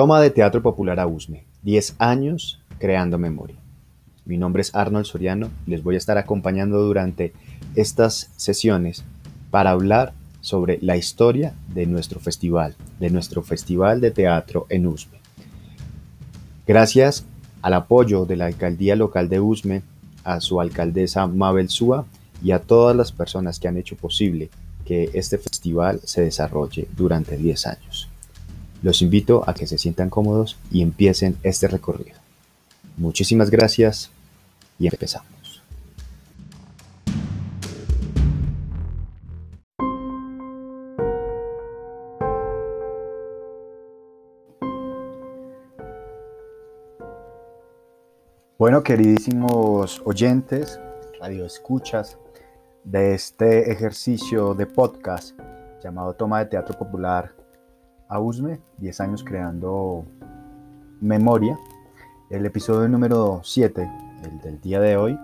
Toma de Teatro Popular a Usme. 10 años creando memoria. Mi nombre es Arnold Soriano y les voy a estar acompañando durante estas sesiones para hablar sobre la historia de nuestro festival, de nuestro festival de teatro en Usme. Gracias al apoyo de la alcaldía local de Usme, a su alcaldesa Mabel Súa y a todas las personas que han hecho posible que este festival se desarrolle durante 10 años. Los invito a que se sientan cómodos y empiecen este recorrido. Muchísimas gracias y empezamos. Bueno, queridísimos oyentes, radioescuchas de este ejercicio de podcast llamado Toma de Teatro Popular a USME, 10 años creando memoria. El episodio número 7, el del día de hoy,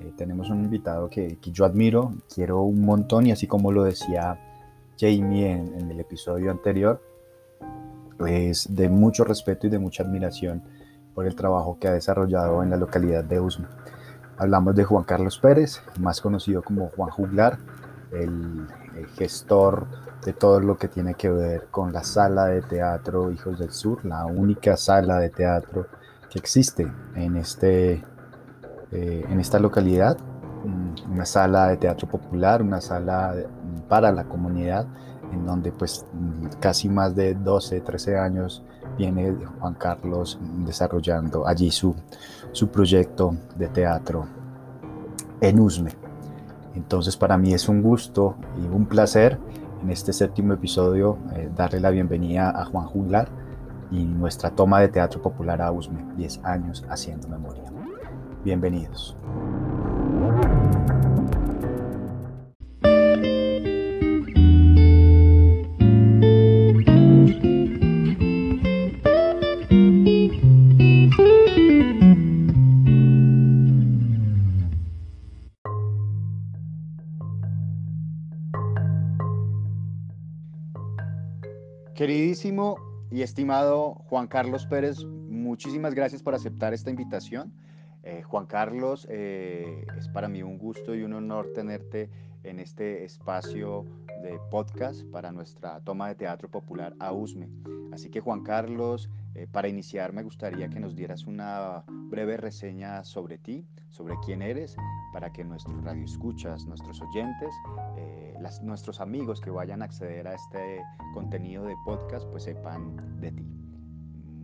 eh, tenemos un invitado que, yo admiro, quiero un montón y así como lo decía Jamie en, el episodio anterior, es de mucho respeto y de mucha admiración por el trabajo que ha desarrollado en la localidad de Usme. Hablamos de Juan Carlos Pérez, más conocido como Juan Juglar, el gestor de todo lo que tiene que ver con la sala de teatro Hijos del Sur, la única sala de teatro que existe en, este, eh, en esta localidad, mm, una sala de teatro popular, una sala para la comunidad, en donde pues mm, casi más de 12, 13 años viene Juan Carlos desarrollando allí su, su proyecto de teatro en Usme. Entonces para mí es un gusto y un placer en este séptimo episodio eh, darle la bienvenida a Juan Juglar y nuestra toma de teatro popular a Usme, 10 años haciendo memoria. Bienvenidos. Y estimado Juan Carlos Pérez, muchísimas gracias por aceptar esta invitación. Eh, Juan Carlos, eh, es para mí un gusto y un honor tenerte en este espacio de podcast para nuestra toma de teatro popular AUSME. Así que Juan Carlos, eh, para iniciar me gustaría que nos dieras una breve reseña sobre ti, sobre quién eres, para que nuestros radioescuchas, nuestros oyentes, eh, nuestros amigos que vayan a acceder a este contenido de podcast, pues sepan de ti.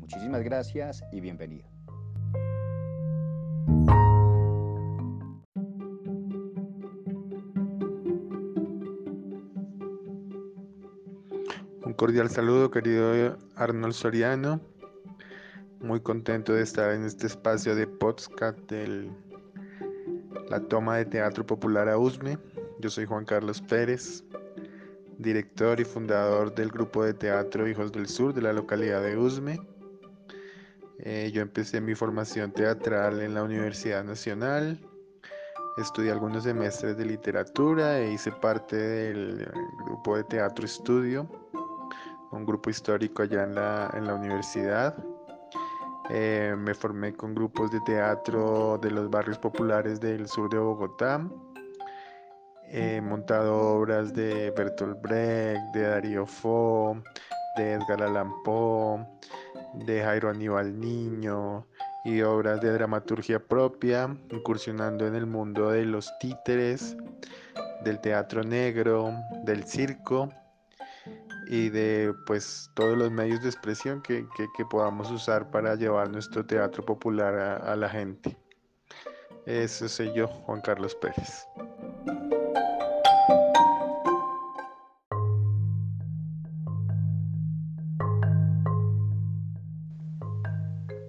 Muchísimas gracias y bienvenido. Un cordial saludo, querido Arnold Soriano. Muy contento de estar en este espacio de podcast de la toma de teatro popular a USME. Yo soy Juan Carlos Pérez, director y fundador del grupo de teatro Hijos del Sur de la localidad de Usme. Eh, yo empecé mi formación teatral en la Universidad Nacional, estudié algunos semestres de literatura e hice parte del grupo de teatro estudio, un grupo histórico allá en la, en la universidad. Eh, me formé con grupos de teatro de los barrios populares del sur de Bogotá. He montado obras de Bertolt Brecht, de Darío Fo, de Edgar Allan Poe, de Jairo Aníbal Niño y obras de dramaturgia propia, incursionando en el mundo de los títeres, del teatro negro, del circo y de pues todos los medios de expresión que, podamos usar para llevar nuestro teatro popular a, la gente. Eso soy yo, Juan Carlos Pérez.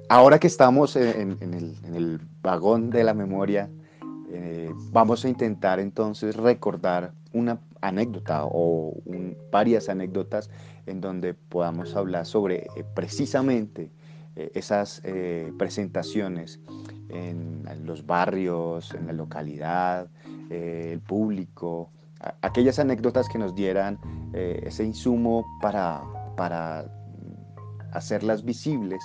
Ahora que estamos en, el, vagón de la memoria, eh, vamos a intentar entonces recordar una anécdota o varias anécdotas en donde podamos hablar sobre eh, precisamente eh, esas eh, presentaciones en, los barrios, en la localidad, el público, aquellas anécdotas que nos dieran ese insumo para, para hacerlas visibles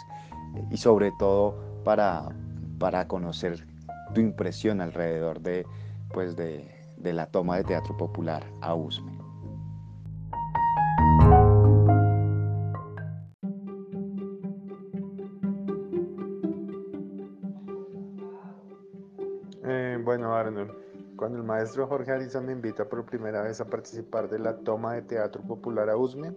y sobre todo para, para conocer tu impresión alrededor de, pues de, de la toma de teatro popular a Usme. Eh, bueno, Arnold, cuando el maestro Jorge Ariza me invita por primera vez a participar de la toma de teatro popular a Usme,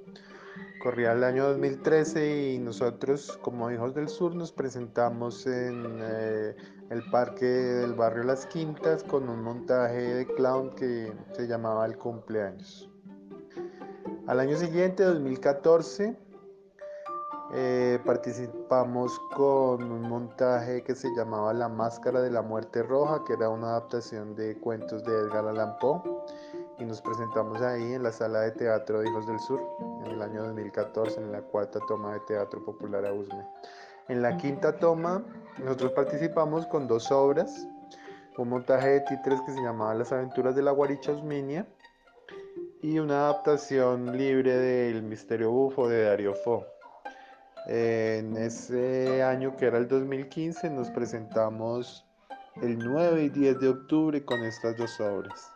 corría el año 2013 y nosotros como hijos del sur nos presentamos en eh, el parque del barrio Las Quintas con un montaje de clown que se llamaba El cumpleaños. Al año siguiente, 2014, eh, participamos con un montaje que se llamaba La Máscara de la Muerte Roja, que era una adaptación de cuentos de Edgar Allan Poe, y nos presentamos ahí en la sala de teatro de Hijos del Sur en el año 2014, en la cuarta toma de Teatro Popular a Usme. En la quinta toma, nosotros participamos con dos obras, un montaje de títeres que se llamaba Las aventuras de la guaricha Osminia y una adaptación libre del Misterio Bufo de Dario Fo. En ese año que era el 2015 nos presentamos el 9 y 10 de octubre con estas dos obras.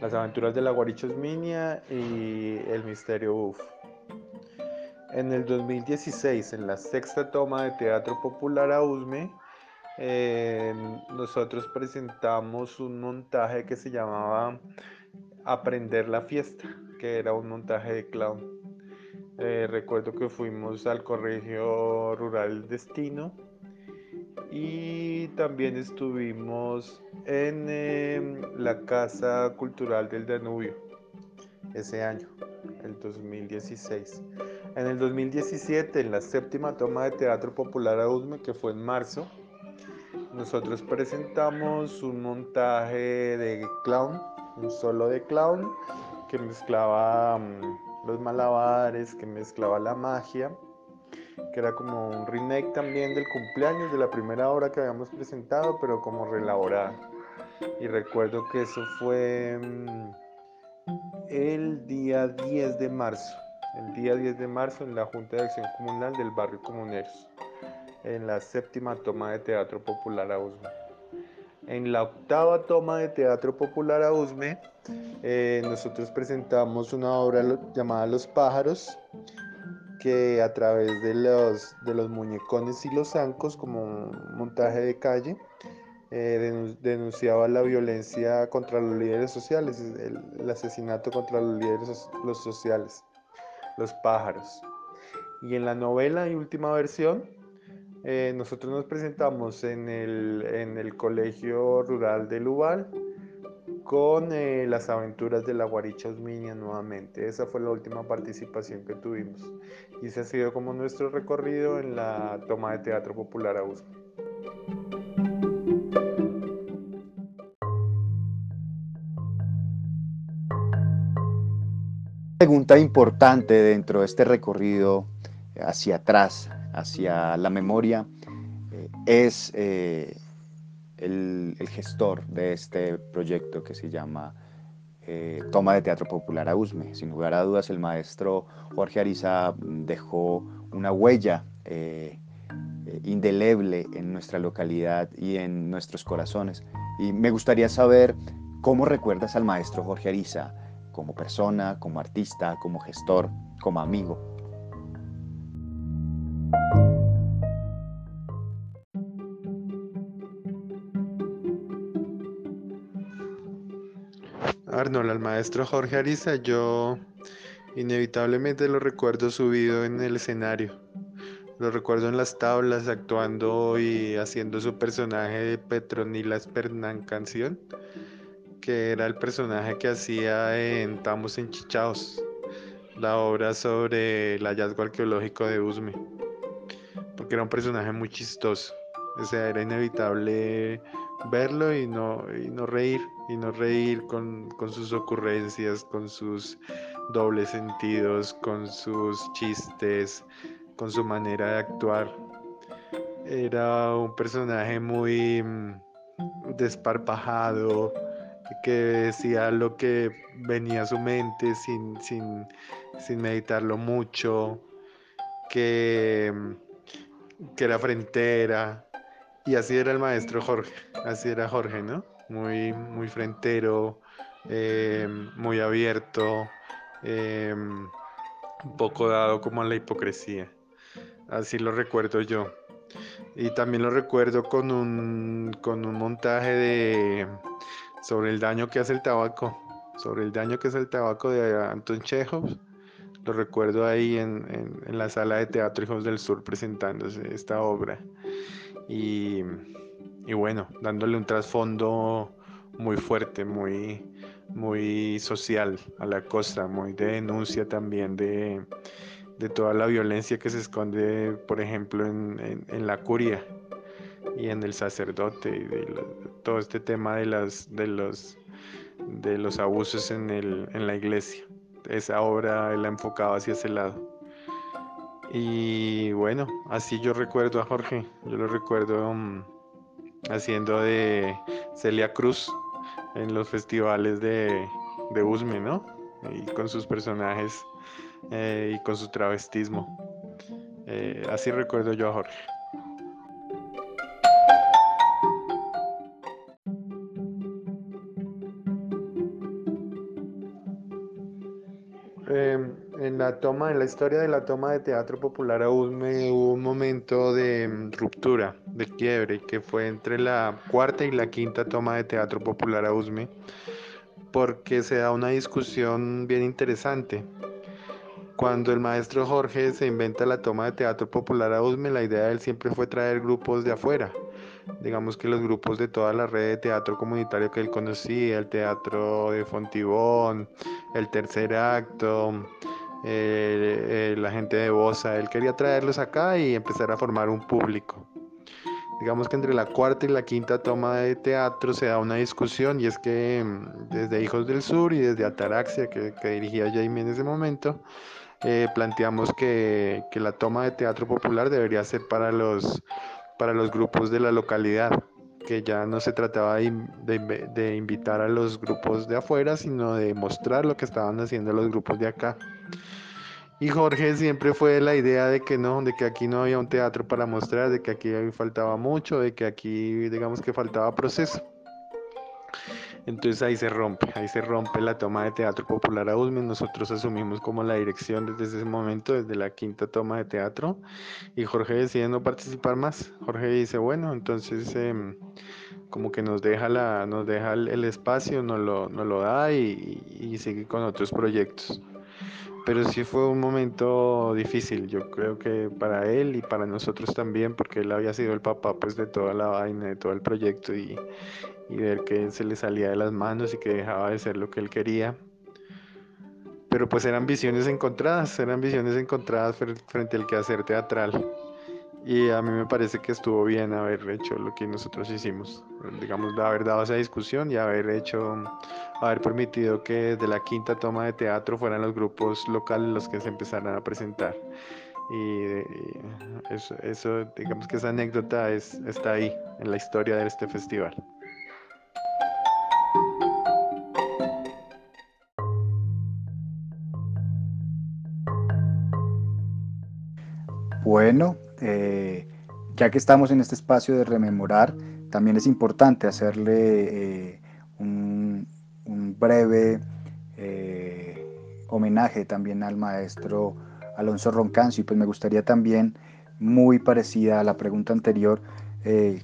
Las aventuras de la guaricha Osminia y El Misterio Bufo. En el 2016, en la sexta toma de Teatro Popular a Usme, eh, nosotros presentamos un montaje que se llamaba Aprender la fiesta, que era un montaje de clown. Eh, recuerdo que fuimos al Colegio Rural Destino y también estuvimos en em, la Casa Cultural del Danubio ese año, el 2016. En el 2017, en la séptima toma de Teatro Popular a Usme, que fue en marzo, nosotros presentamos un montaje de clown, un solo de clown, que mezclaba mm, los malabares, que mezclaba la magia, que era como un remake también del cumpleaños de la primera obra que habíamos presentado, pero como reelaborada. Y recuerdo que eso fue mm, el día 10 de marzo el día 10 de marzo en la Junta de Acción Comunal del Barrio Comuneros, en la séptima toma de Teatro Popular a Usme. En la octava toma de Teatro Popular a Usme, eh, nosotros presentamos una obra llamada Los pájaros, que a través de los, de los muñecones y los zancos, como un montaje de calle, eh, denunciaba la violencia contra los líderes sociales, el, el asesinato contra los líderes los sociales los pájaros. Y en la novela y última versión, eh, nosotros nos presentamos en el, en el Colegio Rural de Lubal con eh, las aventuras de la Guaricha Osminia nuevamente. Esa fue la última participación que tuvimos. Y ese ha sido como nuestro recorrido en la toma de teatro popular a Usme. Pregunta importante dentro de este recorrido hacia atrás, hacia la memoria, eh, es eh, el, gestor de este proyecto que se llama eh, Toma de Teatro Popular a Usme. Sin lugar a dudas, el maestro Jorge Ariza dejó una huella indeleble en nuestra localidad y en nuestros corazones. Y me gustaría saber cómo recuerdas al maestro Jorge Ariza como persona, como artista, como gestor, como amigo. Arnold, al maestro Jorge Ariza, yo inevitablemente lo recuerdo subido en el escenario. Lo recuerdo en las tablas actuando y haciendo su personaje de Petronila Espernán canción que era el personaje que hacía en Estamos Enchichados, la obra sobre el hallazgo arqueológico de Usme, porque era un personaje muy chistoso, o sea, era inevitable verlo y no, y no reír, y no reír con, con sus ocurrencias, con sus dobles sentidos, con sus chistes, con su manera de actuar. Era un personaje muy mm, desparpajado, que decía lo que venía a su mente sin, sin, meditarlo mucho. que, que era frentera. Y así era el maestro Jorge, así era Jorge, ¿no? Muy, muy frentero, eh, muy abierto, eh, un poco dado como a la hipocresía. Así lo recuerdo yo. Y también lo recuerdo con un, con un montaje de sobre el daño que hace el tabaco, sobre el daño que hace el tabaco de Anton Chekhov. Lo recuerdo ahí en, en, la sala de teatro Hijos del Sur presentándose esta obra. Y, y bueno, dándole un trasfondo muy fuerte, muy, muy social a la costa, muy de denuncia también de, de toda la violencia que se esconde, por ejemplo, en, en, la curia y en el sacerdote y de todo este tema de, las, de, los, de los abusos en, el, en la iglesia. Esa obra él ha enfocado hacia ese lado. Y bueno, así yo recuerdo a Jorge, yo lo recuerdo um, haciendo de Celia Cruz en los festivales de, de Usme, ¿no? Y con sus personajes eh, y con su travestismo. Eh, así recuerdo yo a Jorge. Toma, en la historia de la toma de teatro popular a Usme hubo un momento de mm, ruptura, de quiebre, que fue entre la cuarta y la quinta toma de teatro popular a Usme, porque se da una discusión bien interesante cuando el maestro Jorge se inventa la toma de teatro popular a Usme, la idea de él siempre fue traer grupos de afuera. Digamos que los grupos de toda la red de teatro comunitario que él conocía, el teatro de Fontibón, el tercer acto, eh, la gente de Bosa, él quería traerlos acá y empezar a formar un público. Digamos que entre la cuarta y la quinta toma de teatro se da una discusión y es que mm, desde Hijos del Sur y desde Ataraxia, que, que dirigía Jaime en ese momento, eh, planteamos que, la toma de teatro popular debería ser para los, para los grupos de la localidad, que ya no se trataba de, invitar a los grupos de afuera, sino de mostrar lo que estaban haciendo los grupos de acá. Y Jorge siempre fue la idea de que no, de que aquí no había un teatro para mostrar, de que aquí faltaba mucho, de que aquí digamos que faltaba proceso. Entonces ahí se rompe, ahí se rompe la toma de teatro popular a Usme. Nosotros asumimos como la dirección desde ese momento, desde la quinta toma de teatro. Y Jorge decide no participar más. Jorge dice, bueno, entonces em, como que nos deja, la, nos deja el, espacio, nos lo, nos lo da y, y sigue con otros proyectos pero sí fue un momento difícil, yo creo que para él y para nosotros también, porque él había sido el papá pues de toda la vaina, de todo el proyecto y, ver que se le salía de las manos y que dejaba de ser lo que él quería. Pero pues eran visiones encontradas, eran visiones encontradas frente al quehacer teatral. Y a mí me parece que estuvo bien haber hecho lo que nosotros hicimos, digamos, haber dado esa discusión y haber hecho, haber permitido que de la quinta toma de teatro fueran los grupos locales los que se empezaran a presentar. Y, eso, eso, digamos que esa anécdota es, está ahí en la historia de este festival. Bueno, ya que estamos en este espacio de rememorar, también es importante hacerle eh, un, breve eh, homenaje también al maestro Alonso Roncancio y pues me gustaría también, muy parecida a la pregunta anterior,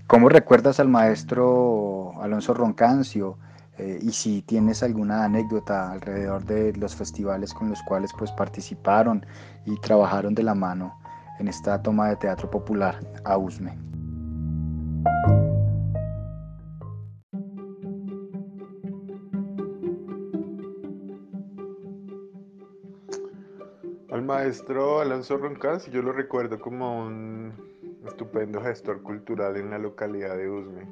¿cómo recuerdas al maestro Alonso Roncancio? y si tienes alguna anécdota alrededor de los festivales con los cuales pues participaron y trabajaron de la mano en esta toma de teatro popular a Usme. Al maestro Alonso Roncas, yo lo recuerdo como un estupendo gestor cultural en la localidad de Usme.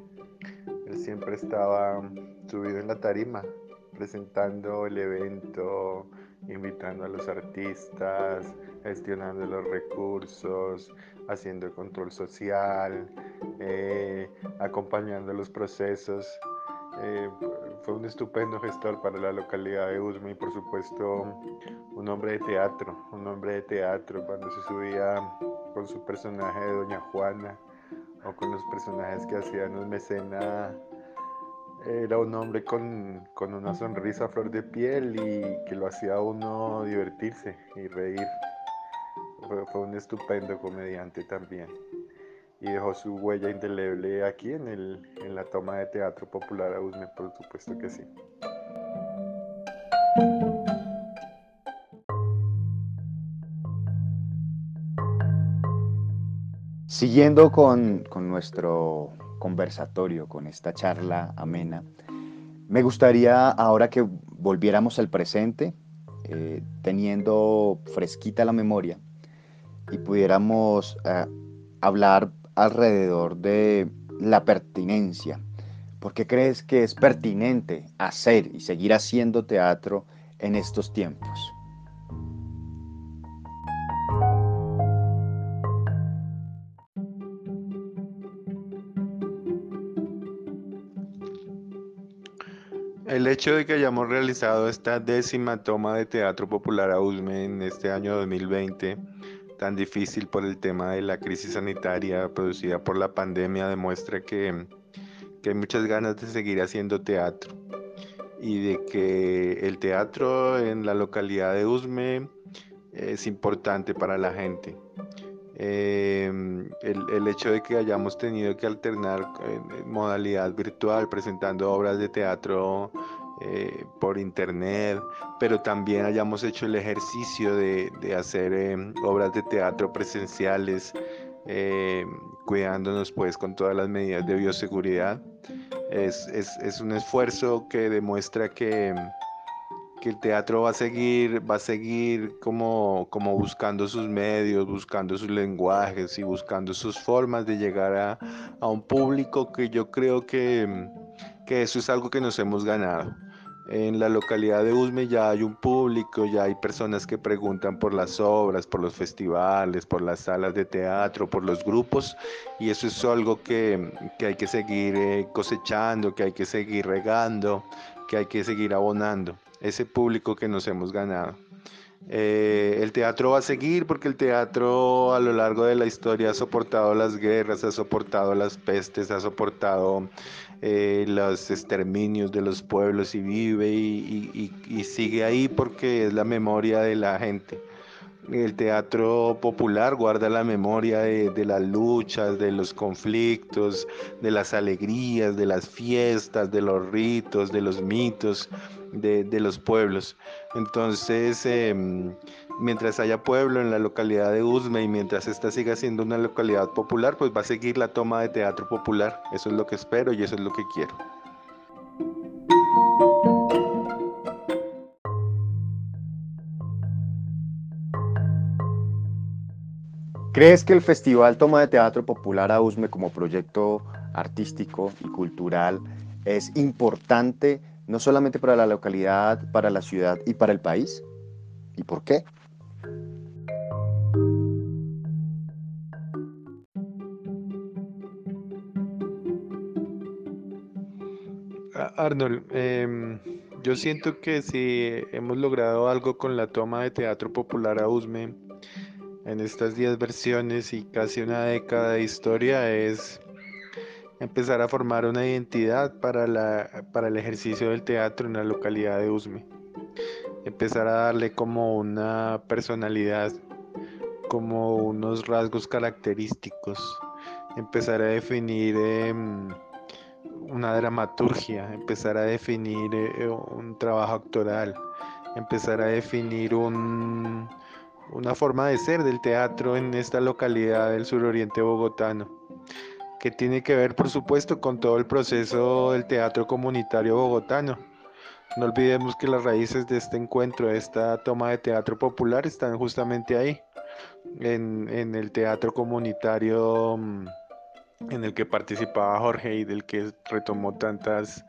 Él siempre estaba subido en la tarima, presentando el evento, invitando a los artistas, gestionando los recursos, haciendo control social, eh, acompañando los procesos. Eh, fue un estupendo gestor para la localidad de Usme y por supuesto un hombre de teatro, un hombre de teatro cuando se subía con su personaje de Doña Juana o con los personajes que hacían un mecena. Era un hombre con, con una sonrisa flor de piel y que lo hacía a uno divertirse y reír. Fue, fue un estupendo comediante también y dejó su huella indeleble aquí en, el, en la toma de teatro popular a Usme, por supuesto que sí. Siguiendo con, con, nuestro conversatorio, con esta charla amena, me gustaría ahora que volviéramos al presente, eh, teniendo fresquita la memoria, y pudiéramos eh, hablar alrededor de la pertinencia. ¿Por qué crees que es pertinente hacer y seguir haciendo teatro en estos tiempos? Hecho de que hayamos realizado esta décima toma de teatro popular a USME en este año 2020 tan difícil por el tema de la crisis sanitaria producida por la pandemia demuestra que, hay muchas ganas de seguir haciendo teatro y de que el teatro en la localidad de Usme es importante para la gente. Em, el, hecho de que hayamos tenido que alternar en modalidad virtual presentando obras de teatro eh, por internet, pero también hayamos hecho el ejercicio de, hacer em, obras de teatro presenciales, em, cuidándonos pues con todas las medidas de bioseguridad. Es, es, un esfuerzo que demuestra que, que, el teatro va a seguir, va a seguir como, como buscando sus medios, buscando sus lenguajes y buscando sus formas de llegar a, a un público que yo creo que, que eso es algo que nos hemos ganado. En la localidad de Usme ya hay un público, ya hay personas que preguntan por las obras, por los festivales, por las salas de teatro, por los grupos y eso es algo que, hay que seguir eh, cosechando, que hay que seguir regando, que hay que seguir abonando, ese público que nos hemos ganado. Eh, el teatro va a seguir porque el teatro a lo largo de la historia ha soportado las guerras, ha soportado las pestes, ha soportado eh, los exterminios de los pueblos y vive y, sigue ahí porque es la memoria de la gente. El teatro popular guarda la memoria de, las luchas, de los conflictos, de las alegrías, de las fiestas, de los ritos, de los mitos de, los pueblos. Entonces, em, mientras haya pueblo en la localidad de Usme y mientras esta siga siendo una localidad popular, pues va a seguir la toma de teatro popular. Eso es lo que espero y eso es lo que quiero. ¿Crees que el Festival Toma de Teatro Popular a Usme como proyecto artístico y cultural es importante no solamente para la localidad, para la ciudad y para el país? ¿Y por qué? Arnold, em, yo siento que si hemos logrado algo con la toma de teatro popular a Usme en estas 10 versiones y casi una década de historia es empezar a formar una identidad para, la, para el ejercicio del teatro en la localidad de Usme. Empezar a darle como una personalidad, como unos rasgos característicos. Empezar a definir... Em, una dramaturgia, empezar a definir eh, un trabajo actoral, empezar a definir un, una forma de ser del teatro en esta localidad del suroriente bogotano, que tiene que ver por supuesto con todo el proceso del teatro comunitario bogotano. No olvidemos que las raíces de este encuentro, de esta toma de teatro popular, están justamente ahí, en, en el teatro comunitario mm, en el que participaba Jorge y del que retomó tantas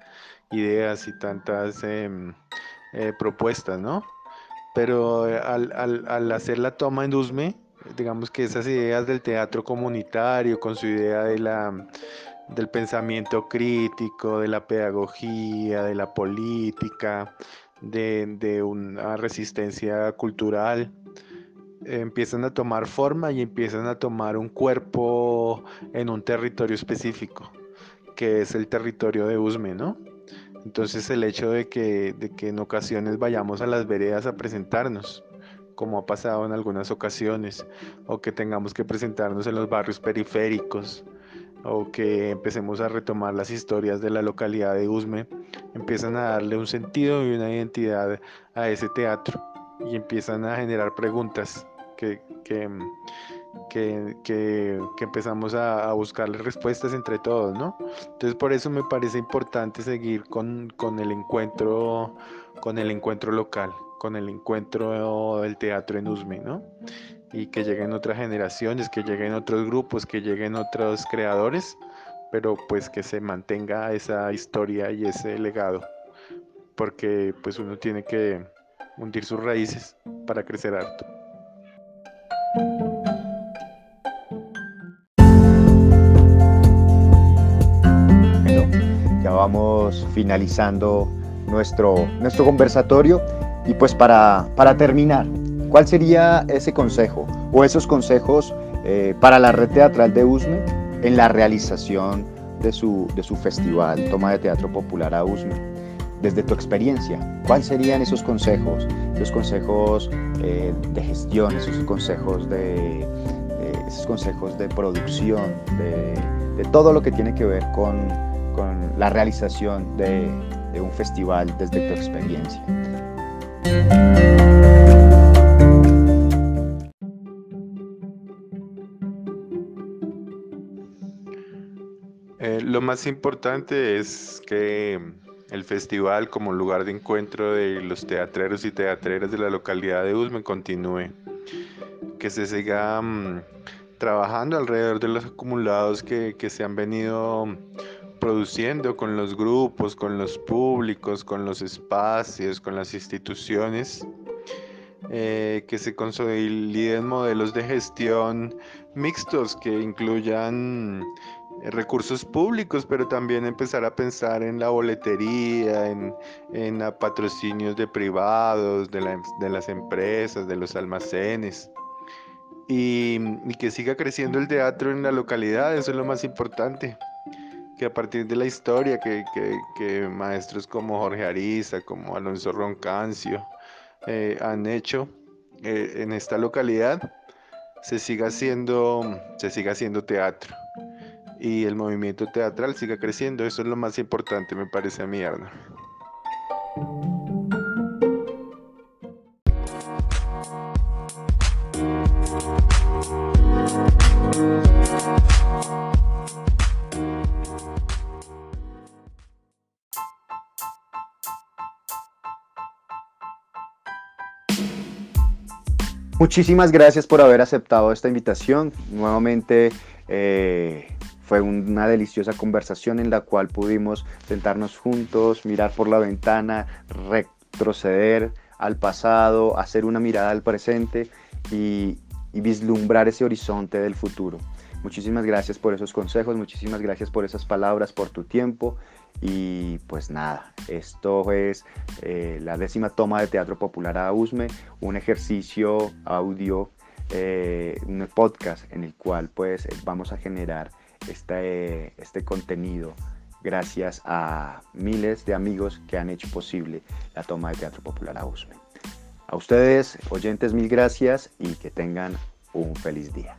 ideas y tantas em, eh, propuestas, ¿no? Pero eh, al, hacer la toma en Usme, digamos que esas ideas del teatro comunitario, con su idea de la, del pensamiento crítico, de la pedagogía, de la política, de, una resistencia cultural, empiezan a tomar forma y empiezan a tomar un cuerpo en un territorio específico, que es el territorio de Usme, ¿no? Entonces el hecho de que, de que en ocasiones vayamos a las veredas a presentarnos, como ha pasado en algunas ocasiones, o que tengamos que presentarnos en los barrios periféricos, o que empecemos a retomar las historias de la localidad de Usme, empiezan a darle un sentido y una identidad a ese teatro y empiezan a generar preguntas que, que, que, empezamos a, buscarle respuestas entre todos, ¿no? Entonces por eso me parece importante seguir con, con el encuentro, con el encuentro local, con el encuentro del teatro en Usme, ¿no? y que lleguen otras generaciones, que lleguen otros grupos, que lleguen otros creadores, pero pues que se mantenga esa historia y ese legado, porque pues uno tiene que hundir sus raíces para crecer harto. Bueno, ya vamos finalizando nuestro, nuestro conversatorio y pues para, para terminar, ¿Cuál sería ese consejo o esos consejos eh, para la red teatral de USME en la realización de su, de su festival Toma de Teatro Popular a USME? Desde tu experiencia, ¿cuáles serían esos consejos? Esos consejos eh, de gestión, esos consejos de, esos consejos de producción, de, de, todo lo que tiene que ver con, con la realización de, de un festival desde tu experiencia. Eh, lo más importante es que el festival como lugar de encuentro de los teatreros y teatreras de la localidad de Usme continúe, que se siga mm, trabajando alrededor de los acumulados que, se han venido produciendo con los grupos, con los públicos, con los espacios, con las instituciones, eh, que se consoliden modelos de gestión mixtos que incluyan eh, recursos públicos, pero también empezar a pensar en la boletería, en, en patrocinios de privados, de, las empresas, de los almacenes. Y, que siga creciendo el teatro en la localidad, eso es lo más importante. Que a partir de la historia que, maestros como Jorge Ariza, como Alonso Roncancio eh, han hecho eh, en esta localidad, se siga haciendo, se siga haciendo teatro y el movimiento teatral siga creciendo. Eso es lo más importante, me parece a mí, Arno. Muchísimas gracias por haber aceptado esta invitación. Nuevamente, eh, fue una deliciosa conversación en la cual pudimos sentarnos juntos, mirar por la ventana, retroceder al pasado, hacer una mirada al presente y, vislumbrar ese horizonte del futuro. Muchísimas gracias por esos consejos, muchísimas gracias por esas palabras, por tu tiempo. Y pues nada, esto es eh, la décima toma de Teatro Popular a USME, un ejercicio audio, eh, un podcast en el cual pues vamos a generar este, este contenido gracias a miles de amigos que han hecho posible la toma de Teatro Popular a Usme. A ustedes, oyentes, mil gracias y que tengan un feliz día.